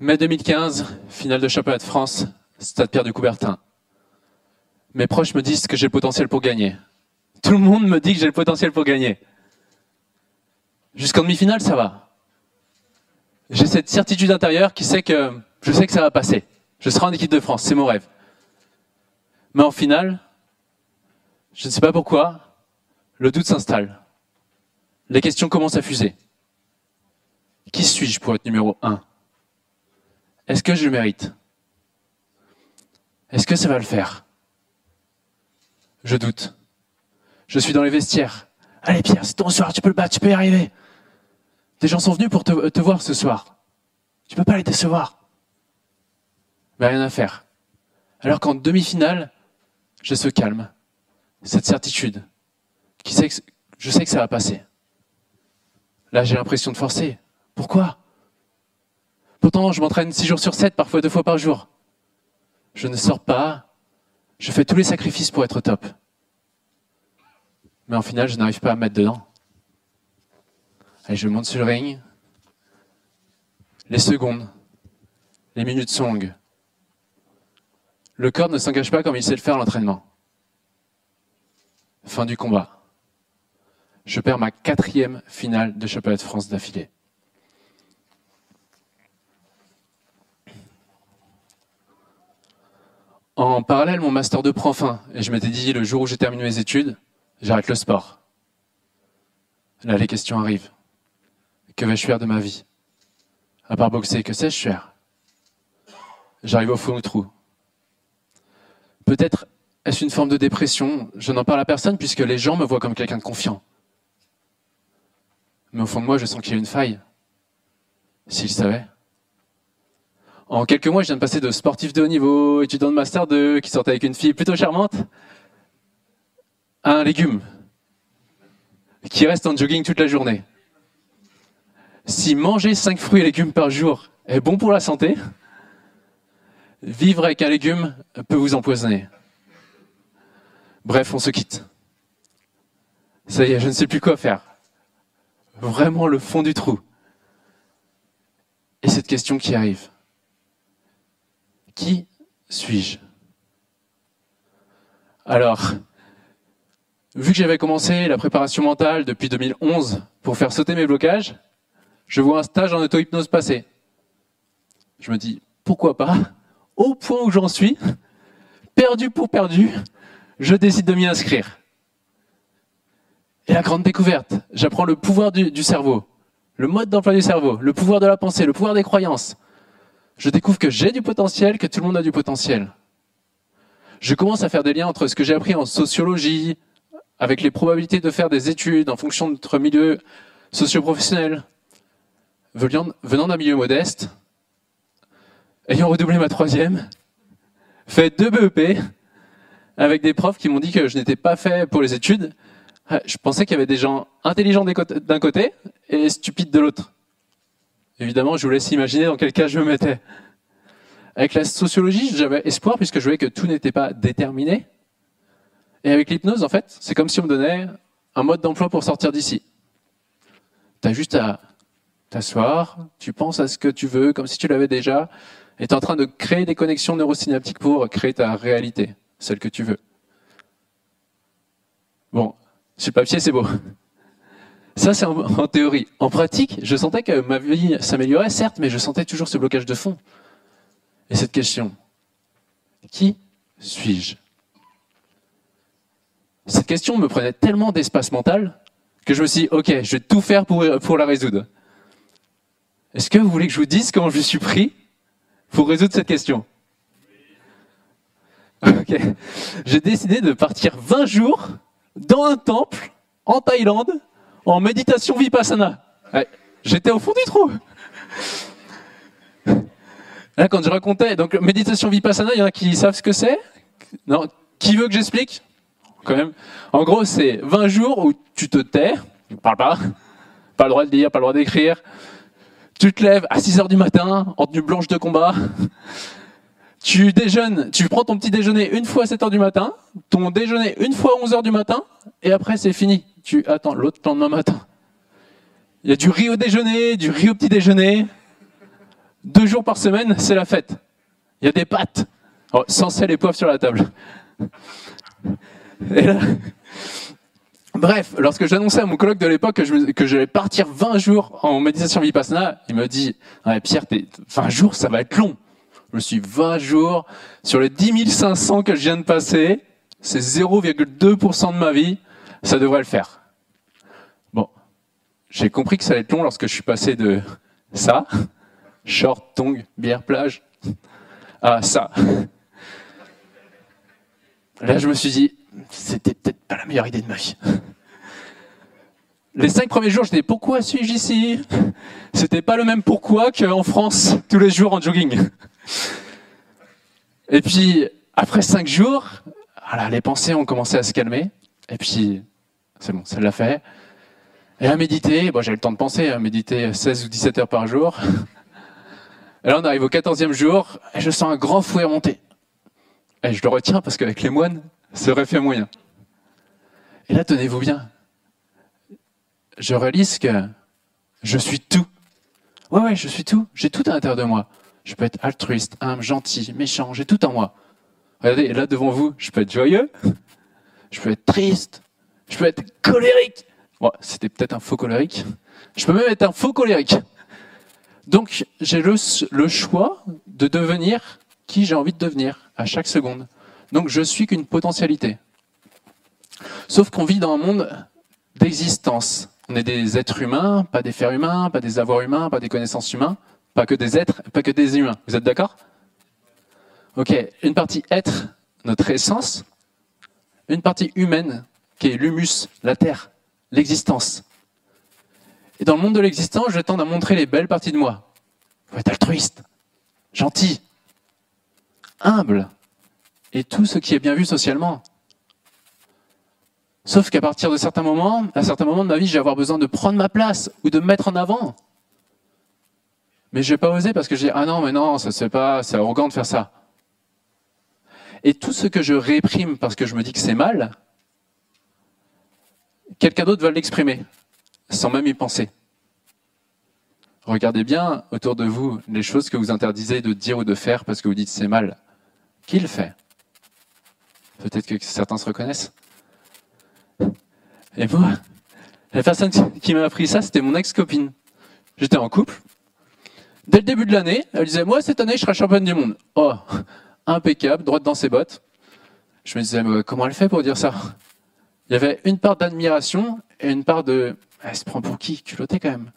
Mai 2015, finale de championnat de France, Stade Pierre de Coubertin. Mes proches me disent que j'ai le potentiel pour gagner. Tout le monde me dit que j'ai le potentiel pour gagner. Jusqu'en demi-finale, ça va. J'ai cette certitude intérieure qui sait que je sais que ça va passer. Je serai en équipe de France, c'est mon rêve. Mais en finale, je ne sais pas pourquoi, le doute s'installe. Les questions commencent à fuser. Qui suis-je pour être numéro 1 Est-ce que je le mérite? Est-ce que ça va le faire? Je doute. Je suis dans les vestiaires. Allez Pierre, c'est ton soir, tu peux le battre, tu peux y arriver. Des gens sont venus pour te, voir ce soir. Tu peux pas les décevoir. Mais rien à faire. Alors qu'en demi-finale, j'ai ce calme, cette certitude, je sais que ça va passer. Là, j'ai l'impression de forcer. Pourquoi? Pourtant, je m'entraîne six jours sur sept, parfois deux fois par jour. Je ne sors pas. Je fais tous les sacrifices pour être top. Mais en final, je n'arrive pas à me mettre dedans. Allez, je monte sur le ring. Les secondes, les minutes sont longues. Le corps ne s'engage pas comme il sait le faire à l'entraînement. Fin du combat. Je perds ma quatrième finale de championnat de France d'affilée. En parallèle, mon master 2 prend fin et je m'étais dit le jour où j'ai terminé mes études, j'arrête le sport. Là, les questions arrivent. Que vais-je faire de ma vie? À part boxer, que sais-je faire? J'arrive au fond du trou. Peut-être est-ce une forme de dépression Je n'en parle à personne puisque les gens me voient comme quelqu'un de confiant. Mais au fond de moi, je sens qu'il y a une faille. S'ils savaient. En quelques mois, je viens de passer de sportif de haut niveau, étudiant de master 2, qui sortait avec une fille plutôt charmante, à un légume qui reste en jogging toute la journée. Si manger 5 fruits et légumes par jour est bon pour la santé, vivre avec un légume peut vous empoisonner. Bref, on se quitte. Ça y est, je ne sais plus quoi faire. Vraiment le fond du trou. Et cette question qui arrive. Qui suis-je? Alors, vu que j'avais commencé la préparation mentale depuis 2011 pour faire sauter mes blocages, je vois un stage en auto-hypnose passer. Je me dis, pourquoi pas? Au point où j'en suis, perdu pour perdu, je décide de m'y inscrire. Et la grande découverte, j'apprends le pouvoir du, du cerveau, le mode d'emploi du cerveau, le pouvoir de la pensée, le pouvoir des croyances. Je découvre que j'ai du potentiel, que tout le monde a du potentiel. Je commence à faire des liens entre ce que j'ai appris en sociologie, avec les probabilités de faire des études en fonction de notre milieu socio-professionnel, venant d'un milieu modeste, ayant redoublé ma troisième, fait deux BEP, avec des profs qui m'ont dit que je n'étais pas fait pour les études. Je pensais qu'il y avait des gens intelligents d'un côté et stupides de l'autre. Évidemment, je vous laisse imaginer dans quel cas je me mettais. Avec la sociologie, j'avais espoir puisque je voyais que tout n'était pas déterminé. Et avec l'hypnose, en fait, c'est comme si on me donnait un mode d'emploi pour sortir d'ici. Tu as juste à t'asseoir, tu penses à ce que tu veux comme si tu l'avais déjà, et tu es en train de créer des connexions neurosynaptiques pour créer ta réalité celle que tu veux. Bon, sur le papier, c'est beau. Ça, c'est en, théorie. En pratique, je sentais que ma vie s'améliorait, certes, mais je sentais toujours ce blocage de fond. Et cette question, qui suis-je? Cette question me prenait tellement d'espace mental que je me suis dit, ok, je vais tout faire pour, pour la résoudre. Est-ce que vous voulez que je vous dise comment je suis pris pour résoudre cette question? Ok. J'ai décidé de partir 20 jours dans un temple en Thaïlande en méditation vipassana. J'étais au fond du trou. Là, quand je racontais, donc méditation vipassana, il y en a qui savent ce que c'est? Non? Qui veut que j'explique? Quand même. En gros, c'est 20 jours où tu te tais, tu parles pas, pas le droit de dire, pas le droit d'écrire. Tu te lèves à 6 heures du matin, en tenue blanche de combat. Tu déjeunes, tu prends ton petit déjeuner une fois à 7 heures du matin, ton déjeuner une fois à 11 heures du matin, et après c'est fini. Tu attends l'autre lendemain matin. Il y a du riz au déjeuner, du riz au petit déjeuner. Deux jours par semaine, c'est la fête. Il y a des pâtes, oh, sans sel et poivre sur la table. Bref, lorsque j'annonçais à mon colloque de l'époque que, je, j'allais partir 20 jours en méditation vipassana, il me dit Pierre, 20 jours, ça va être long. Je me suis 20 jours sur les 10 500 que je viens de passer, c'est 0,2% de ma vie, ça devrait le faire. Bon, j'ai compris que ça allait être long lorsque je suis passé de ça, short, tongue, bière, plage, à ça. Là, je me suis dit, c'était peut-être pas la meilleure idée de ma vie. Les cinq premiers jours, je disais pourquoi suis-je ici? C'était pas le même pourquoi qu'en France, tous les jours en jogging. Et puis, après cinq jours, les pensées ont commencé à se calmer. Et puis, c'est bon, ça l'a fait. Et à méditer, bon, j'ai le temps de penser, à méditer 16 ou 17 heures par jour. Et là, on arrive au 14e jour, et je sens un grand fouet monter. Et je le retiens parce qu'avec les moines, ça aurait fait moyen. Et là, tenez-vous bien. Je réalise que je suis tout. Ouais, ouais, je suis tout. J'ai tout à l'intérieur de moi. Je peux être altruiste, humble, gentil, méchant. J'ai tout en moi. Regardez, là devant vous, je peux être joyeux. Je peux être triste. Je peux être colérique. Bon, c'était peut-être un faux colérique. Je peux même être un faux colérique. Donc, j'ai le, choix de devenir qui j'ai envie de devenir à chaque seconde. Donc je suis qu'une potentialité. Sauf qu'on vit dans un monde d'existence. On est des êtres humains, pas des fers humains, pas des avoirs humains, pas des connaissances humains, pas que des êtres, pas que des humains. Vous êtes d'accord? Ok, une partie être, notre essence, une partie humaine, qui est l'humus, la terre, l'existence. Et dans le monde de l'existence, je tends à montrer les belles parties de moi. Faut être altruiste, gentil, humble, et tout ce qui est bien vu socialement. Sauf qu'à partir de certains moments, à certains moments de ma vie, je vais avoir besoin de prendre ma place ou de me mettre en avant. Mais je vais pas oser parce que dis ah non mais non ça fait pas, c'est arrogant de faire ça. Et tout ce que je réprime parce que je me dis que c'est mal, quelqu'un d'autre va l'exprimer sans même y penser. Regardez bien autour de vous les choses que vous interdisez de dire ou de faire parce que vous dites c'est mal. Qui le fait? Peut-être que certains se reconnaissent. Et moi, la personne qui m'a appris ça, c'était mon ex-copine. J'étais en couple. Dès le début de l'année, elle disait Moi, cette année, je serai championne du monde. Oh, impeccable, droite dans ses bottes. Je me disais Comment elle fait pour dire ça? Il y avait une part d'admiration et une part de Elle se prend pour qui? Culotté quand même.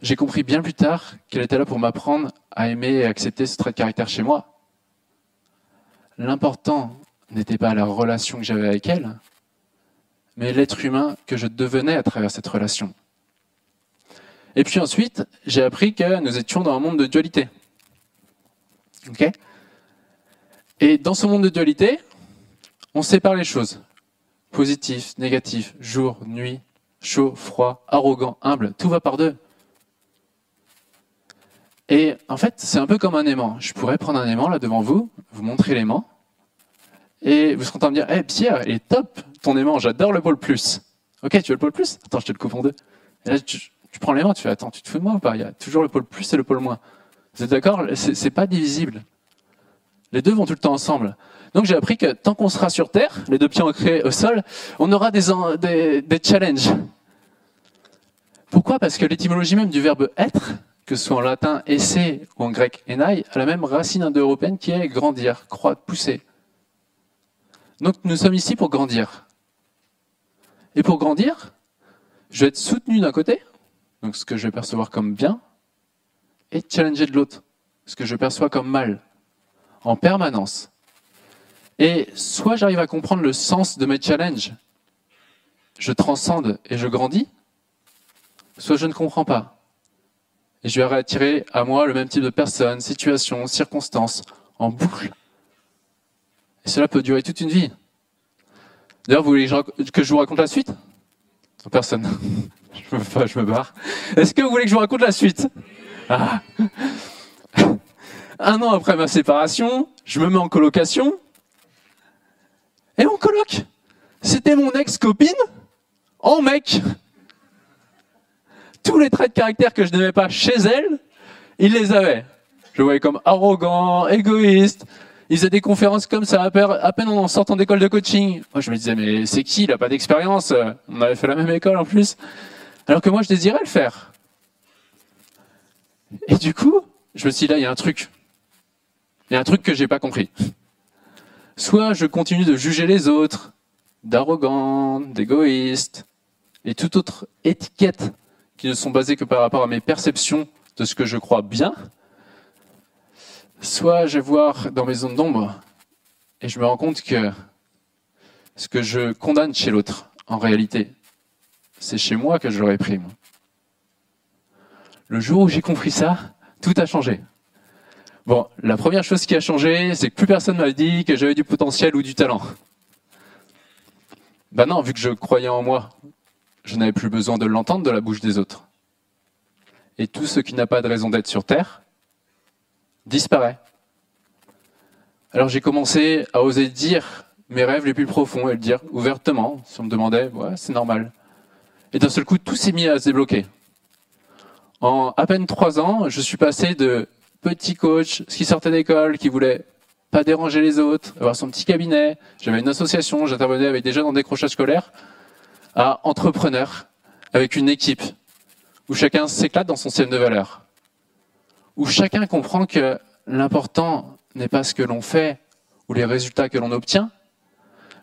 J'ai compris bien plus tard qu'elle était là pour m'apprendre à aimer et accepter ce trait de caractère chez moi. L'important n'était pas la relation que j'avais avec elle, mais l'être humain que je devenais à travers cette relation. Et puis ensuite, j'ai appris que nous étions dans un monde de dualité. Ok? Et dans ce monde de dualité, on sépare les choses. Positif, négatif, jour, nuit, chaud, froid, arrogant, humble, tout va par deux. Et en fait, c'est un peu comme un aimant. Je pourrais prendre un aimant là devant vous, vous montrer l'aimant, et vous serez en train de dire, hé Pierre, il est top ton aimant, j'adore le pôle plus. Ok, tu veux le pôle plus? Attends, je te le coupe en deux. Prends l'aimant, tu fais, attends, tu te fous de moi ou pas? Il y a toujours le pôle plus et le pôle moins. Vous êtes d'accord? C'est pas divisible. Les deux vont tout le temps ensemble. Donc j'ai appris que tant qu'on sera sur Terre, les deux pieds ancrés au sol, on aura des, challenges. Pourquoi? Parce que l'étymologie même du verbe être, que ce soit en latin essayer ou en grec enai, a la même racine indo-européenne qui est grandir, croître, pousser. Donc nous sommes ici pour grandir. Et pour grandir, je vais être soutenu d'un côté, donc ce que je vais percevoir comme bien, et challenger de l'autre, ce que je perçois comme mal, en permanence. Et soit j'arrive à comprendre le sens de mes challenges, je transcende et je grandis, soit je ne comprends pas. Et je vais attirer à moi le même type de personnes, situations, circonstances, en boucle. Et cela peut durer toute une vie. D'ailleurs, vous voulez que je vous raconte la suite? Personne. je, me, je barre. Est-ce que vous voulez que je vous raconte la suite ah. Un an après ma séparation, je me mets en colocation. Et mon coloc, c'était mon ex-copine en mec. tous les traits de caractère que je n'aimais pas chez elle, il les avait. Je le voyais comme arrogant, égoïste. Il faisait des conférences comme ça, à peine en sortant d'école de coaching. Moi, je me disais, mais c'est qui? Il n'a pas d'expérience. On avait fait la même école en plus. Alors que moi, je désirais le faire. Et du coup, je me suis dit, là, il y a un truc. Il y a un truc que j'ai pas compris. Soit je continue de juger les autres, d'arrogant, d'égoïste, et toute autre étiquette qui ne sont basées que par rapport à mes perceptions de ce que je crois bien, soit je vais voir dans mes zones d'ombre et je me rends compte que ce que je condamne chez l'autre, en réalité, c'est chez moi que je le réprime. Le jour où j'ai compris ça, tout a changé. Bon, la première chose qui a changé, c'est que plus personne m'a dit que j'avais du potentiel ou du talent. Ben non, vu que je croyais en moi, je n'avais plus besoin de l'entendre de la bouche des autres. Et tout ce qui n'a pas de raison d'être sur Terre disparaît. Alors j'ai commencé à oser dire mes rêves les plus profonds et le dire ouvertement. Si on me demandait, ouais, c'est normal. Et d'un seul coup, tout s'est mis à se débloquer. En à peine trois ans, je suis passé de petit coach qui sortait d'école, qui voulait pas déranger les autres, avoir son petit cabinet. J'avais une association, j'intervenais avec des jeunes en décrochage scolaire, à entrepreneur, avec une équipe, où chacun s'éclate dans son système de valeurs, où chacun comprend que l'important n'est pas ce que l'on fait ou les résultats que l'on obtient,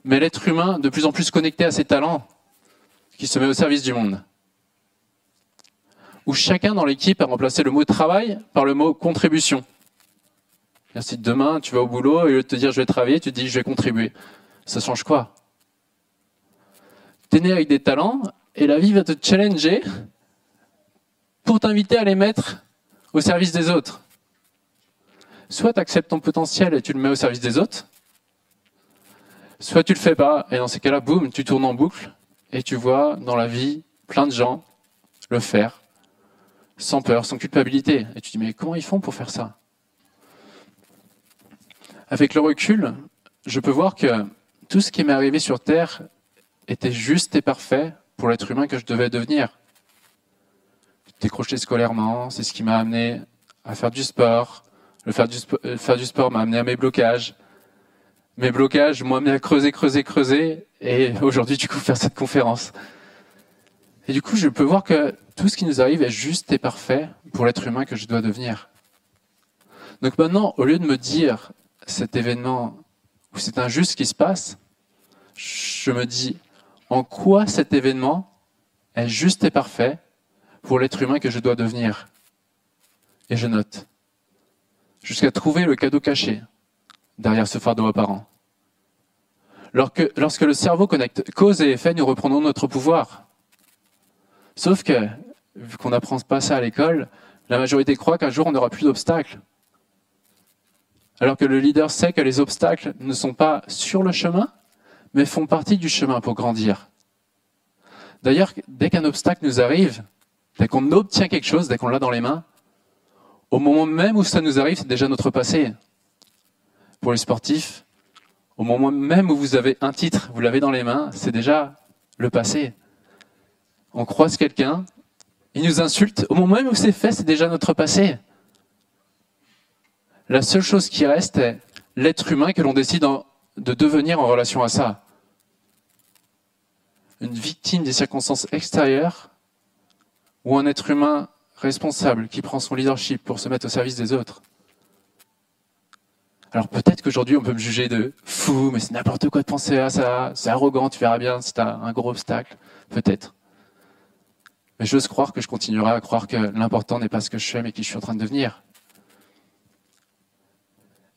mais l'être humain de plus en plus connecté à ses talents, qui se met au service du monde où chacun dans l'équipe a remplacé le mot travail par le mot contribution. Si demain tu vas au boulot et au lieu de te dire je vais travailler, tu te dis je vais contribuer. Ça change quoi? Tu es né avec des talents et la vie va te challenger pour t'inviter à les mettre au service des autres. Soit tu acceptes ton potentiel et tu le mets au service des autres, soit tu le fais pas et dans ces cas-là, boum, tu tournes en boucle et tu vois dans la vie plein de gens le faire sans peur, sans culpabilité. Et tu dis, mais comment ils font pour faire ça? Avec le recul, je peux voir que tout ce qui m'est arrivé sur Terre était juste et parfait pour l'être humain que je devais devenir. Décrocher scolairement, c'est ce qui m'a amené à faire du sport. Le faire du, euh, faire du sport m'a amené à mes blocages. Mes blocages m'ont amené à creuser, creuser, creuser. Et aujourd'hui, du coup, faire cette conférence. Et du coup, je peux voir que tout ce qui nous arrive est juste et parfait pour l'être humain que je dois devenir. Donc maintenant, au lieu de me dire cet événement où c'est injuste qui se passe, je me dis en quoi cet événement est juste et parfait pour l'être humain que je dois devenir. Et je note. Jusqu'à trouver le cadeau caché derrière ce fardeau apparent. Lorsque, lorsque le cerveau connecte cause et effet, nous reprenons notre pouvoir. Sauf que, vu qu'on n'apprend pas ça à l'école, la majorité croit qu'un jour on n'aura plus d'obstacles. Alors que le leader sait que les obstacles ne sont pas sur le chemin, mais font partie du chemin pour grandir. D'ailleurs, dès qu'un obstacle nous arrive, dès qu'on obtient quelque chose, dès qu'on l'a dans les mains, au moment même où ça nous arrive, c'est déjà notre passé. Pour les sportifs, au moment même où vous avez un titre, vous l'avez dans les mains, c'est déjà le passé on croise quelqu'un, il nous insulte, au moment même où c'est fait, c'est déjà notre passé. La seule chose qui reste est l'être humain que l'on décide de devenir en relation à ça. Une victime des circonstances extérieures ou un être humain responsable qui prend son leadership pour se mettre au service des autres. Alors peut-être qu'aujourd'hui on peut me juger de fou, mais c'est n'importe quoi de penser à ça, c'est arrogant, tu verras bien, c'est un gros obstacle. Peut-être. Mais j'ose croire que je continuerai à croire que l'important n'est pas ce que je fais, mais qui je suis en train de devenir.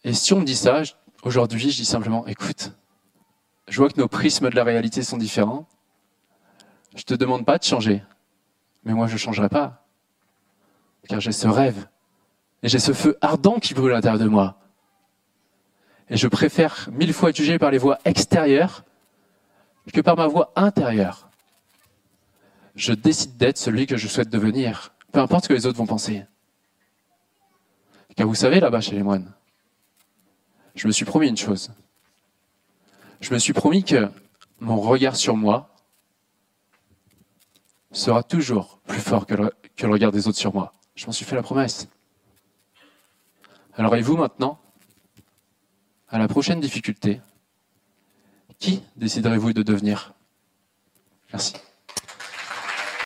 Et si on me dit ça, aujourd'hui, je dis simplement, écoute, je vois que nos prismes de la réalité sont différents. Je te demande pas de changer, mais moi je ne changerai pas. Car j'ai ce rêve, et j'ai ce feu ardent qui brûle à l'intérieur de moi. Et je préfère mille fois être jugé par les voies extérieures que par ma voix intérieure je décide d'être celui que je souhaite devenir, peu importe ce que les autres vont penser. Car vous savez, là-bas chez les moines, je me suis promis une chose. Je me suis promis que mon regard sur moi sera toujours plus fort que le, regard des autres sur moi. Je m'en suis fait la promesse. Alors et vous maintenant? À la prochaine difficulté, qui déciderez-vous de devenir? Merci.